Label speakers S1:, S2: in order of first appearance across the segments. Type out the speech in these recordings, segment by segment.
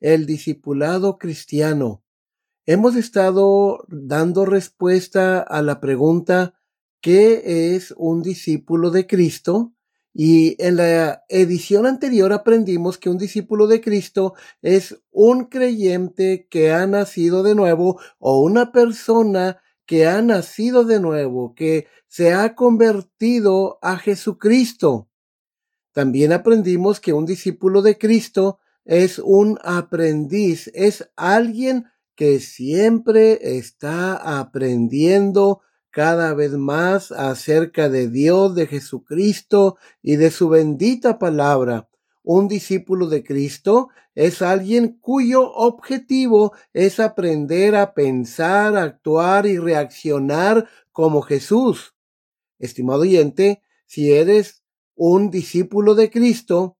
S1: el discipulado cristiano. Hemos estado dando respuesta a la pregunta ¿qué es un discípulo de Cristo? Y en la edición anterior aprendimos que un discípulo de Cristo es un creyente que ha nacido de nuevo o una persona que ha nacido de nuevo, que se ha convertido a Jesucristo. También aprendimos que un discípulo de Cristo es un aprendiz, es alguien que siempre está aprendiendo cada vez más acerca de Dios, de Jesucristo y de su bendita palabra. Un discípulo de Cristo es alguien cuyo objetivo es aprender a pensar, actuar y reaccionar como Jesús. Estimado oyente, si eres un discípulo de Cristo,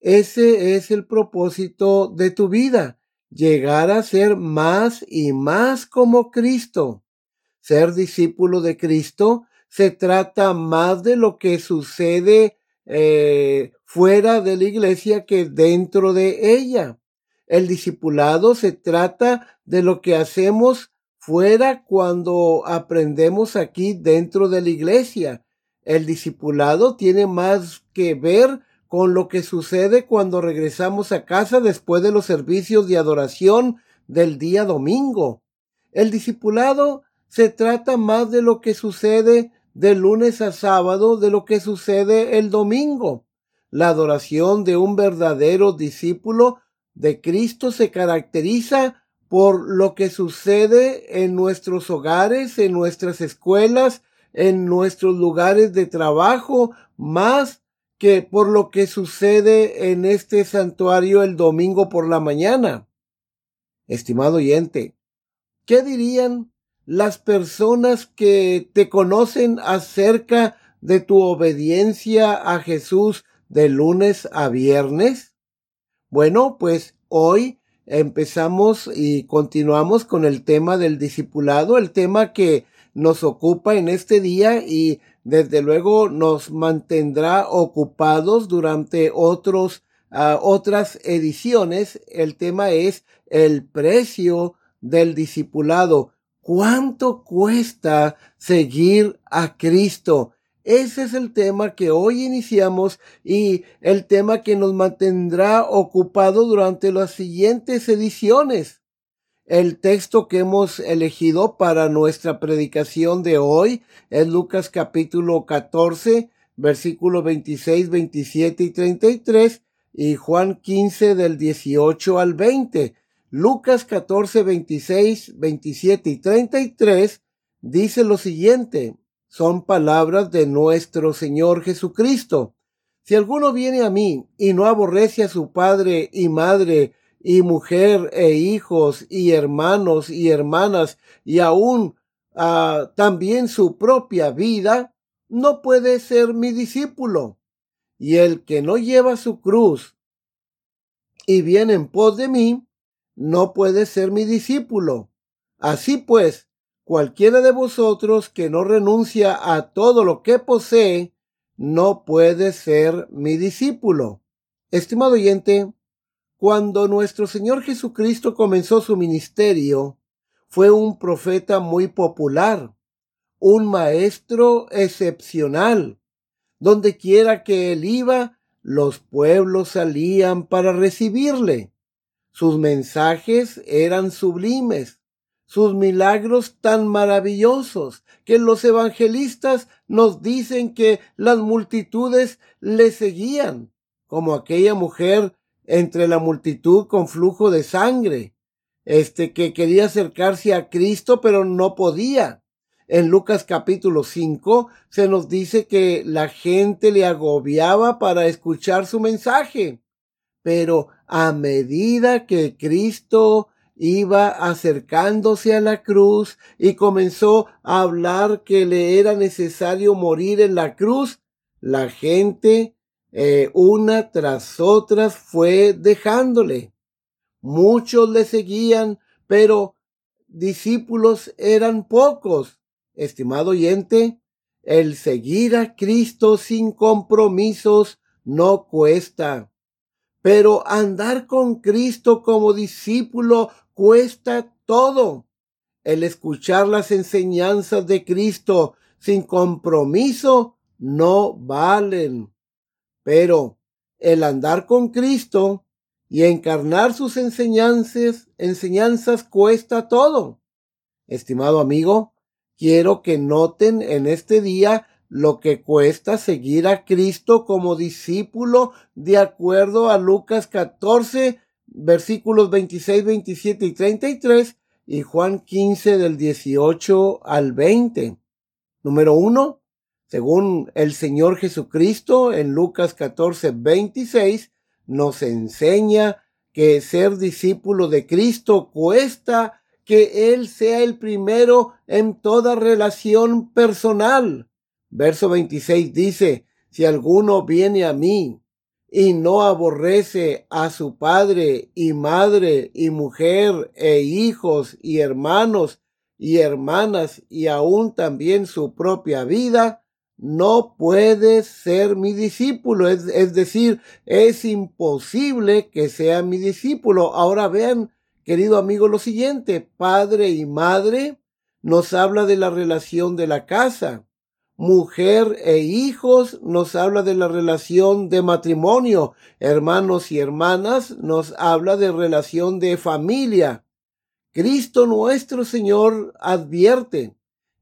S1: ese es el propósito de tu vida, llegar a ser más y más como Cristo. Ser discípulo de Cristo se trata más de lo que sucede eh, fuera de la iglesia que dentro de ella. El discipulado se trata de lo que hacemos fuera cuando aprendemos aquí dentro de la iglesia. El discipulado tiene más que ver con lo que sucede cuando regresamos a casa después de los servicios de adoración del día domingo. El discipulado se trata más de lo que sucede de lunes a sábado de lo que sucede el domingo. La adoración de un verdadero discípulo de Cristo se caracteriza por lo que sucede en nuestros hogares, en nuestras escuelas, en nuestros lugares de trabajo, más que por lo que sucede en este santuario el domingo por la mañana. Estimado oyente, ¿qué dirían las personas que te conocen acerca de tu obediencia a Jesús de lunes a viernes? Bueno, pues hoy empezamos y continuamos con el tema del discipulado, el tema que nos ocupa en este día y desde luego nos mantendrá ocupados durante otros, ah, otras ediciones. El tema es el precio del discipulado. ¿Cuánto cuesta seguir a Cristo? Ese es el tema que hoy iniciamos y el tema que nos mantendrá ocupado durante las siguientes ediciones. El texto que hemos elegido para nuestra predicación de hoy es Lucas capítulo 14, versículos 26, 27 y 33 y Juan 15 del 18 al 20. Lucas 14, 26, 27 y 33 dice lo siguiente. Son palabras de nuestro Señor Jesucristo. Si alguno viene a mí y no aborrece a su padre y madre y mujer e hijos y hermanos y hermanas y aún ah, también su propia vida, no puede ser mi discípulo. Y el que no lleva su cruz y viene en pos de mí, no puede ser mi discípulo. Así pues, cualquiera de vosotros que no renuncia a todo lo que posee, no puede ser mi discípulo. Estimado oyente, cuando nuestro Señor Jesucristo comenzó su ministerio, fue un profeta muy popular, un maestro excepcional. Donde quiera que él iba, los pueblos salían para recibirle. Sus mensajes eran sublimes, sus milagros tan maravillosos, que los evangelistas nos dicen que las multitudes le seguían, como aquella mujer entre la multitud con flujo de sangre, este que quería acercarse a Cristo pero no podía. En Lucas capítulo 5 se nos dice que la gente le agobiaba para escuchar su mensaje. Pero a medida que Cristo iba acercándose a la cruz y comenzó a hablar que le era necesario morir en la cruz, la gente eh, una tras otra fue dejándole. Muchos le seguían, pero discípulos eran pocos. Estimado oyente, el seguir a Cristo sin compromisos no cuesta. Pero andar con Cristo como discípulo cuesta todo. El escuchar las enseñanzas de Cristo sin compromiso no valen. Pero el andar con Cristo y encarnar sus enseñanzas, enseñanzas cuesta todo. Estimado amigo, quiero que noten en este día lo que cuesta seguir a Cristo como discípulo de acuerdo a Lucas 14, versículos 26, 27 y 33 y Juan 15 del 18 al 20. Número uno, según el Señor Jesucristo en Lucas 14, 26, nos enseña que ser discípulo de Cristo cuesta que Él sea el primero en toda relación personal. Verso 26 dice, si alguno viene a mí y no aborrece a su padre y madre y mujer e hijos y hermanos y hermanas y aún también su propia vida, no puede ser mi discípulo. Es, es, decir, es imposible que sea mi discípulo. Ahora vean, querido amigo, lo siguiente, padre y madre nos habla de la relación de la casa mujer e hijos, nos habla de la relación de matrimonio, hermanos y hermanas, nos habla de relación de familia. Cristo nuestro Señor advierte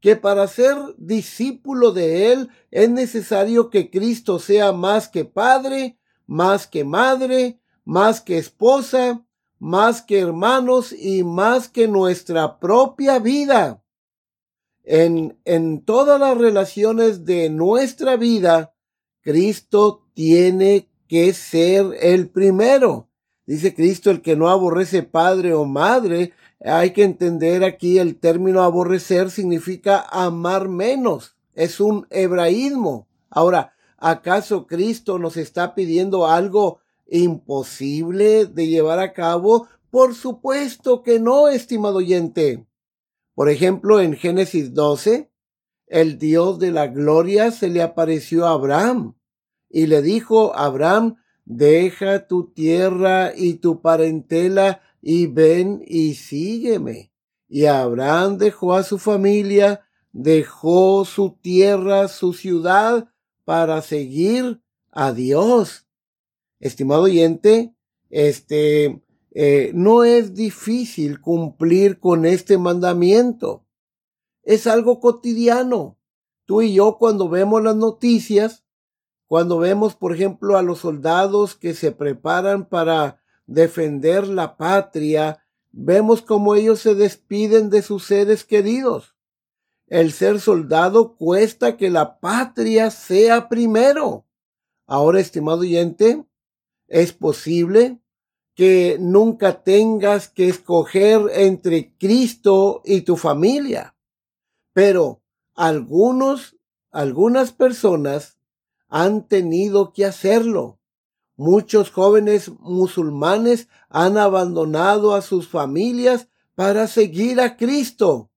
S1: que para ser discípulo de Él es necesario que Cristo sea más que padre, más que madre, más que esposa, más que hermanos y más que nuestra propia vida en, en todas las relaciones de nuestra vida, Cristo tiene que ser el primero. Dice Cristo, el que no aborrece padre o madre, hay que entender aquí el término aborrecer significa amar menos. Es un hebraísmo. Ahora, ¿acaso Cristo nos está pidiendo algo imposible de llevar a cabo? Por supuesto que no, estimado oyente. Por ejemplo, en Génesis 12, el Dios de la gloria se le apareció a Abraham y le dijo, Abraham, deja tu tierra y tu parentela y ven y sígueme. Y Abraham dejó a su familia, dejó su tierra, su ciudad, para seguir a Dios. Estimado oyente, este, eh, no es difícil cumplir con este mandamiento. Es algo cotidiano. Tú y yo cuando vemos las noticias, cuando vemos, por ejemplo, a los soldados que se preparan para defender la patria, vemos cómo ellos se despiden de sus seres queridos. El ser soldado cuesta que la patria sea primero. Ahora, estimado oyente, es posible que nunca tengas que escoger entre Cristo y tu familia. Pero algunos, algunas personas han tenido que hacerlo. Muchos jóvenes musulmanes han abandonado a sus familias para seguir a Cristo.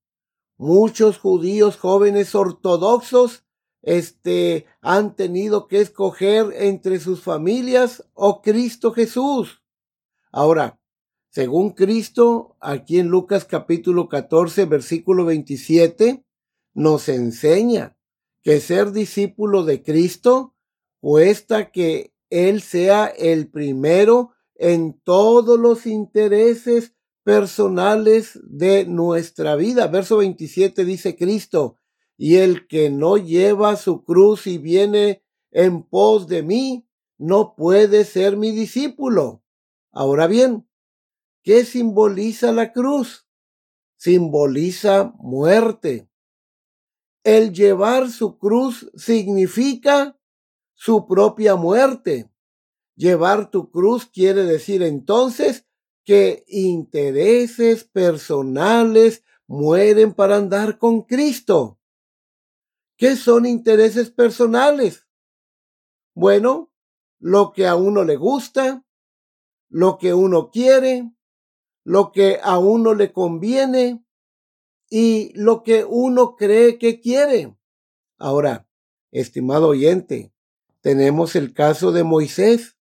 S1: Muchos judíos jóvenes ortodoxos este, han tenido que escoger entre sus familias o Cristo Jesús. Ahora, según Cristo, aquí en Lucas capítulo 14, versículo 27, nos enseña que ser discípulo de Cristo cuesta que Él sea el primero en todos los intereses personales de nuestra vida. Verso 27 dice Cristo, y el que no lleva su cruz y viene en pos de mí, no puede ser mi discípulo. Ahora bien, ¿qué simboliza la cruz? Simboliza muerte. El llevar su cruz significa su propia muerte. Llevar tu cruz quiere decir entonces que intereses personales mueren para andar con Cristo. ¿Qué son intereses personales? Bueno, lo que a uno le gusta, lo que uno quiere, lo que a uno le conviene y lo que uno cree que quiere. Ahora, estimado oyente, tenemos el caso de Moisés.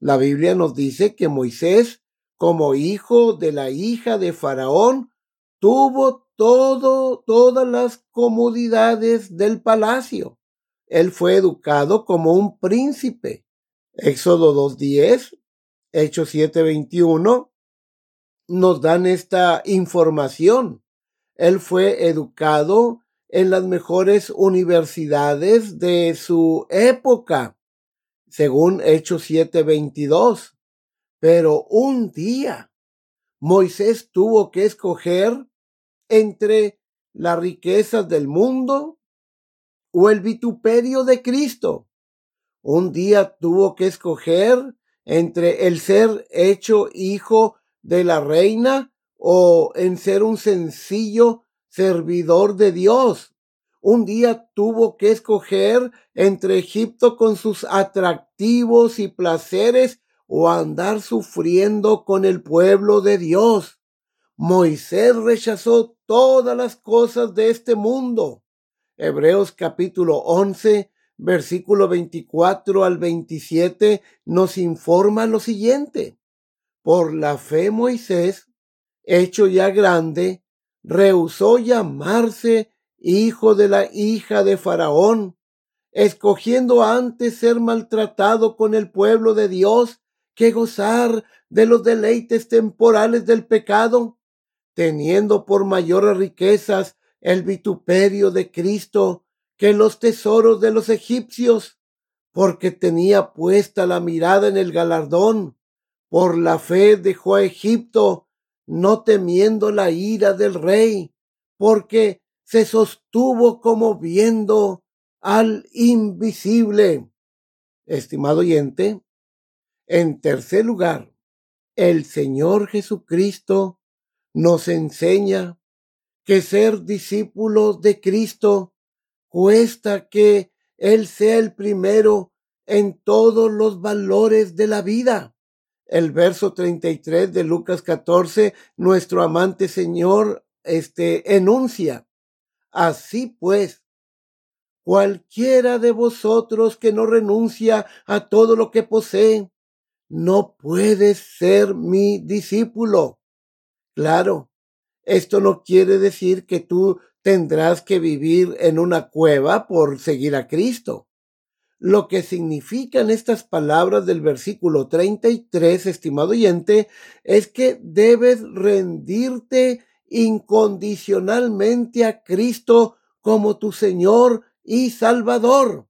S1: La Biblia nos dice que Moisés, como hijo de la hija de Faraón, tuvo todo, todas las comodidades del palacio. Él fue educado como un príncipe. Éxodo 2.10, Hechos 7.21, nos dan esta información. Él fue educado en las mejores universidades de su época, según Hechos 7.22. Pero un día Moisés tuvo que escoger entre las riquezas del mundo o el vituperio de Cristo. Un día tuvo que escoger entre el ser hecho hijo de la reina o en ser un sencillo servidor de Dios. Un día tuvo que escoger entre Egipto con sus atractivos y placeres o andar sufriendo con el pueblo de Dios. Moisés rechazó todas las cosas de este mundo. Hebreos capítulo 11, versículo 24 al 27 nos informa lo siguiente. Por la fe Moisés, hecho ya grande, rehusó llamarse hijo de la hija de Faraón, escogiendo antes ser maltratado con el pueblo de Dios que gozar de los deleites temporales del pecado teniendo por mayores riquezas el vituperio de Cristo que los tesoros de los egipcios, porque tenía puesta la mirada en el galardón. Por la fe dejó Egipto, no temiendo la ira del rey, porque se sostuvo como viendo al invisible. Estimado oyente, en tercer lugar, el Señor Jesucristo nos enseña que ser discípulos de Cristo cuesta que Él sea el primero en todos los valores de la vida. El verso 33 de Lucas 14, nuestro amante Señor, este, enuncia. Así pues, cualquiera de vosotros que no renuncia a todo lo que posee, no puede ser mi discípulo. Claro, esto no quiere decir que tú tendrás que vivir en una cueva por seguir a Cristo. Lo que significan estas palabras del versículo 33, estimado oyente, es que debes rendirte incondicionalmente a Cristo como tu Señor y Salvador.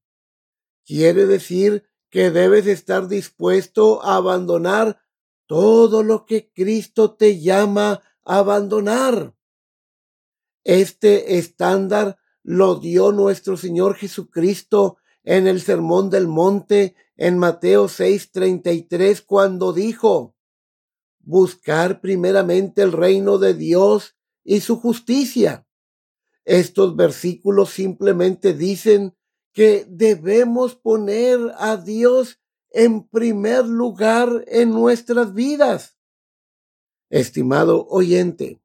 S1: Quiere decir que debes estar dispuesto a abandonar todo lo que Cristo te llama a abandonar. Este estándar lo dio nuestro Señor Jesucristo en el Sermón del Monte en Mateo 6:33 cuando dijo, buscar primeramente el reino de Dios y su justicia. Estos versículos simplemente dicen que debemos poner a Dios en primer lugar en nuestras vidas. Estimado oyente,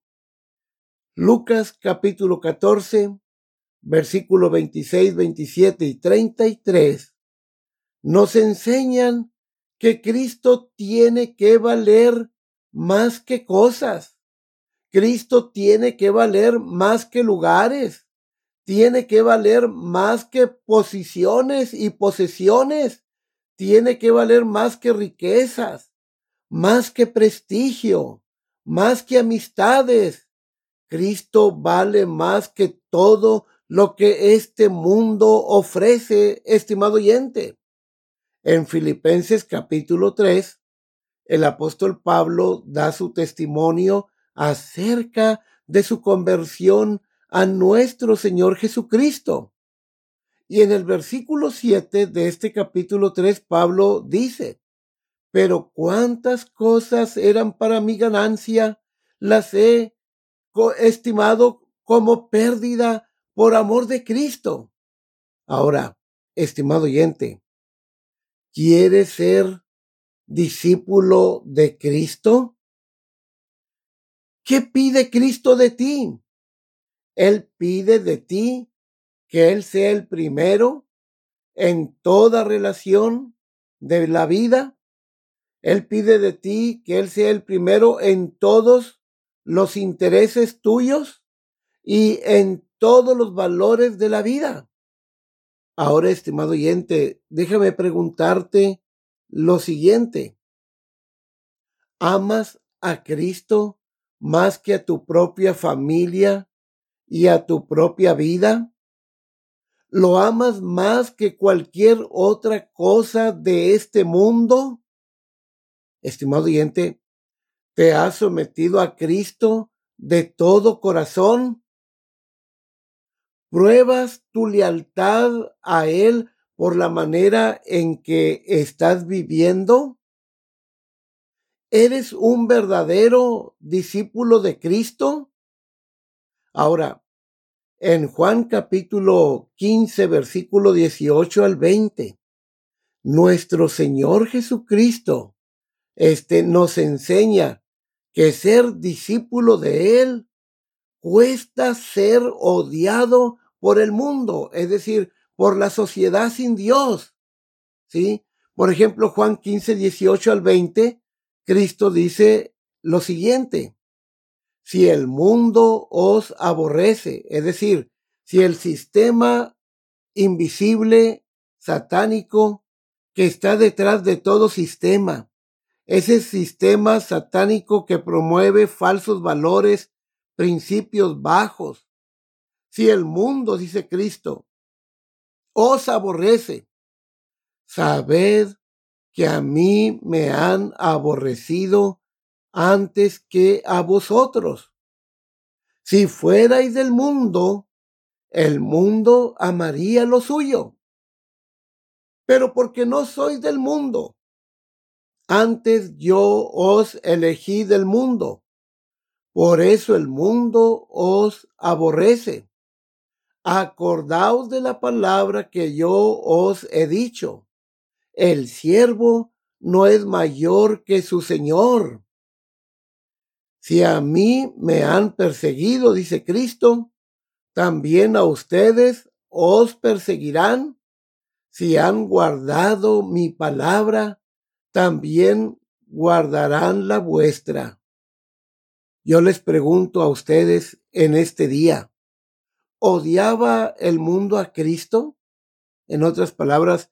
S1: Lucas capítulo 14, versículo 26, 27 y 33 nos enseñan que Cristo tiene que valer más que cosas. Cristo tiene que valer más que lugares. Tiene que valer más que posiciones y posesiones tiene que valer más que riquezas. más que prestigio, más que amistades. Cristo vale más que todo lo que este mundo ofrece, estimado oyente. En Filipenses capítulo 3, el apóstol Pablo da su testimonio acerca de su conversión a nuestro Señor Jesucristo. Y en el versículo 7 de este capítulo 3, Pablo dice, pero cuántas cosas eran para mi ganancia, las he estimado como pérdida por amor de Cristo. Ahora, estimado oyente, ¿quieres ser discípulo de Cristo? ¿Qué pide Cristo de ti? Él pide de ti que Él sea el primero en toda relación de la vida. Él pide de ti que Él sea el primero en todos los intereses tuyos y en todos los valores de la vida. Ahora, estimado oyente, déjame preguntarte lo siguiente. ¿Amas a Cristo más que a tu propia familia y a tu propia vida? ¿Lo amas más que cualquier otra cosa de este mundo? Estimado oyente, ¿te has sometido a Cristo de todo corazón? ¿Pruebas tu lealtad a Él por la manera en que estás viviendo? ¿Eres un verdadero discípulo de Cristo? Ahora, en Juan capítulo 15, versículo 18 al 20. Nuestro Señor Jesucristo este, nos enseña que ser discípulo de Él cuesta ser odiado por el mundo, es decir, por la sociedad sin Dios. ¿Sí? Por ejemplo, Juan 15, 18 al 20, Cristo dice lo siguiente si el mundo os aborrece, es decir, si el sistema invisible, satánico, que está detrás de todo sistema, ese sistema satánico que promueve falsos valores, principios bajos. Si el mundo, dice Cristo, os aborrece, sabed que a mí me han aborrecido antes que a vosotros. Si fuerais del mundo, el mundo amaría lo suyo. Pero porque no sois del mundo, antes yo os elegí del mundo. Por eso el mundo os aborrece. Acordaos de la palabra que yo os he dicho. El siervo no es mayor que su Señor. Si a mí me han perseguido, dice Cristo, también a ustedes os perseguirán. Si han guardado mi palabra, también guardarán la vuestra. Yo les pregunto a ustedes en este día, ¿odiaba el mundo a Cristo? En otras palabras,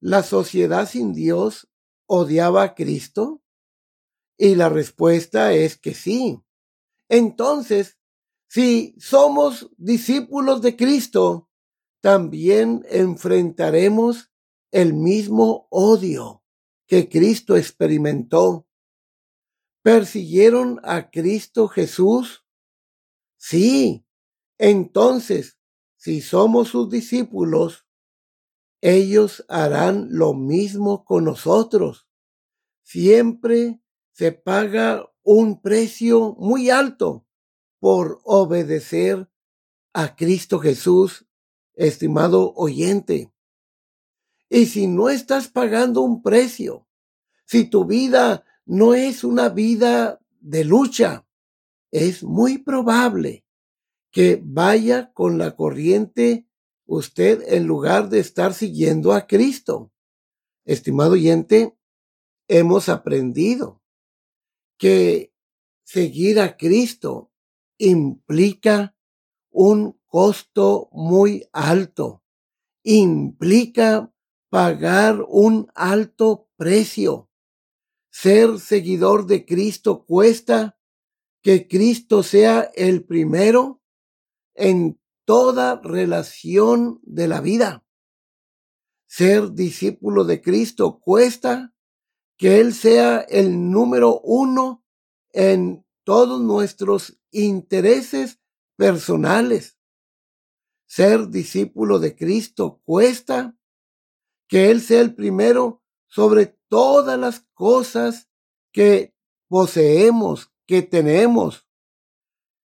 S1: ¿la sociedad sin Dios odiaba a Cristo? Y la respuesta es que sí. Entonces, si somos discípulos de Cristo, también enfrentaremos el mismo odio que Cristo experimentó. ¿Persiguieron a Cristo Jesús? Sí. Entonces, si somos sus discípulos, ellos harán lo mismo con nosotros. Siempre se paga un precio muy alto por obedecer a Cristo Jesús, estimado oyente. Y si no estás pagando un precio, si tu vida no es una vida de lucha, es muy probable que vaya con la corriente usted en lugar de estar siguiendo a Cristo. Estimado oyente, hemos aprendido que seguir a Cristo implica un costo muy alto, implica pagar un alto precio. ser seguidor de Cristo cuesta que Cristo sea el primero en toda relación de la vida. Ser discípulo de Cristo cuesta que Él sea el número uno en todos nuestros intereses personales. Ser discípulo de Cristo cuesta que Él sea el primero sobre todas las cosas que poseemos, que tenemos.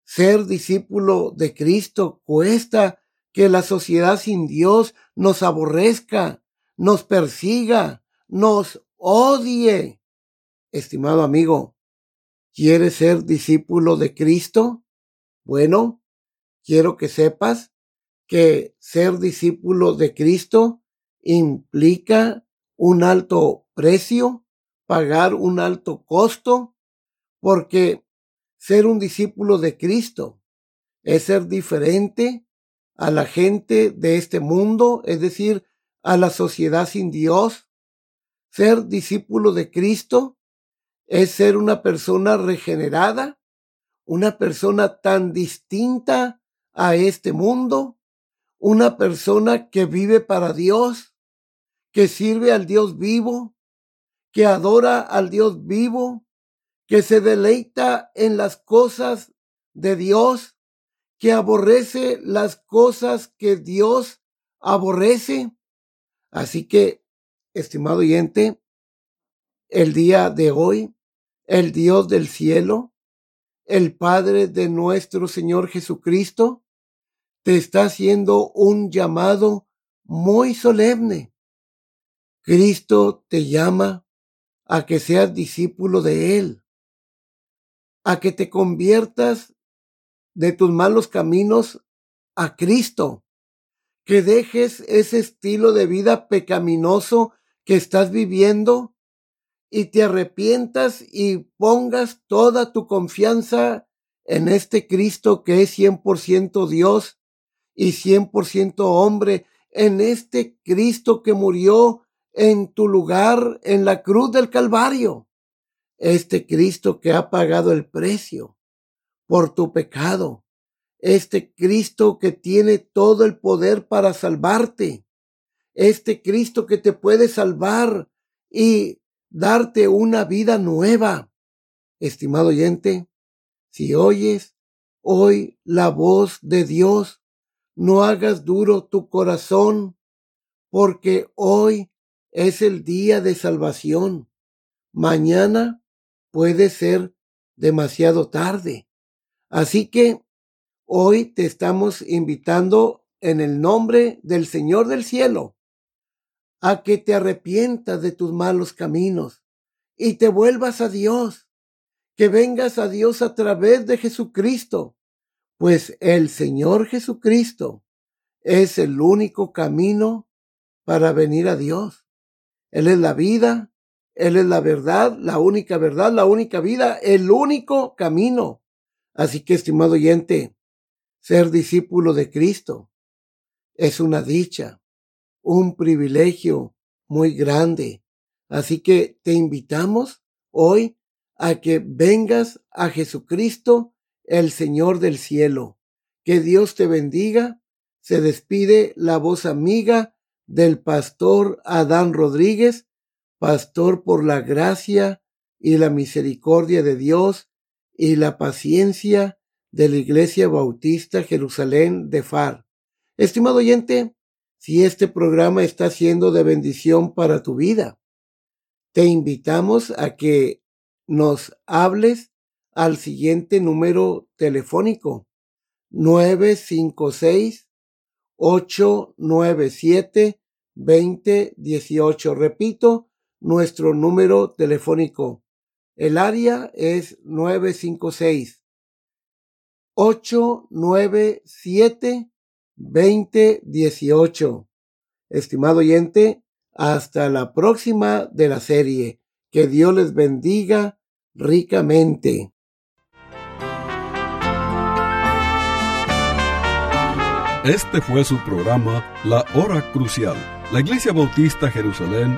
S1: Ser discípulo de Cristo cuesta que la sociedad sin Dios nos aborrezca, nos persiga, nos odie. Estimado amigo, ¿quieres ser discípulo de Cristo? Bueno, quiero que sepas que ser discípulo de Cristo implica un alto precio, pagar un alto costo, porque ser un discípulo de Cristo es ser diferente a la gente de este mundo, es decir, a la sociedad sin Dios. Ser discípulo de Cristo es ser una persona regenerada, una persona tan distinta a este mundo, una persona que vive para Dios, que sirve al Dios vivo, que adora al Dios vivo, que se deleita en las cosas de Dios, que aborrece las cosas que Dios aborrece. Así que, estimado oyente, el día de hoy, el Dios del cielo, el Padre de nuestro Señor Jesucristo, te está haciendo un llamado muy solemne Cristo te llama a que seas discípulo de Él, a que te conviertas de tus malos caminos a Cristo, que dejes ese estilo de vida pecaminoso que estás viviendo y te arrepientas y pongas toda tu confianza en este Cristo que es 100% Dios y 100% hombre, en este Cristo que murió en tu lugar en la cruz del Calvario. Este Cristo que ha pagado el precio por tu pecado. Este Cristo que tiene todo el poder para salvarte. Este Cristo que te puede salvar y darte una vida nueva. Estimado oyente, si oyes hoy la voz de Dios, no hagas duro tu corazón, porque hoy es el día de salvación. Mañana puede ser demasiado tarde. Así que hoy te estamos invitando en el nombre del Señor del cielo a que te arrepientas de tus malos caminos y te vuelvas a Dios, que vengas a Dios a través de Jesucristo, pues el Señor Jesucristo es el único camino para venir a Dios. Él es la vida, Él es la verdad, la única verdad, la única vida, el único camino. Así que, estimado oyente, ser discípulo de Cristo es una dicha, un privilegio muy grande. Así que te invitamos hoy a que vengas a Jesucristo, el Señor del cielo. Que Dios te bendiga. Se despide la voz amiga del pastor Adán Rodríguez, pastor por la gracia y la misericordia de Dios y la paciencia de la Iglesia Bautista Jerusalén de Far. Estimado oyente, si este programa está siendo de bendición para tu vida, te invitamos a que nos hables al siguiente número telefónico 956 897 2018. Repito, nuestro número telefónico. El área es 956 897 2018. Estimado oyente, hasta la próxima de la serie. Que Dios les bendiga ricamente.
S2: Este fue su programa La Hora Crucial. La Iglesia Bautista Jerusalén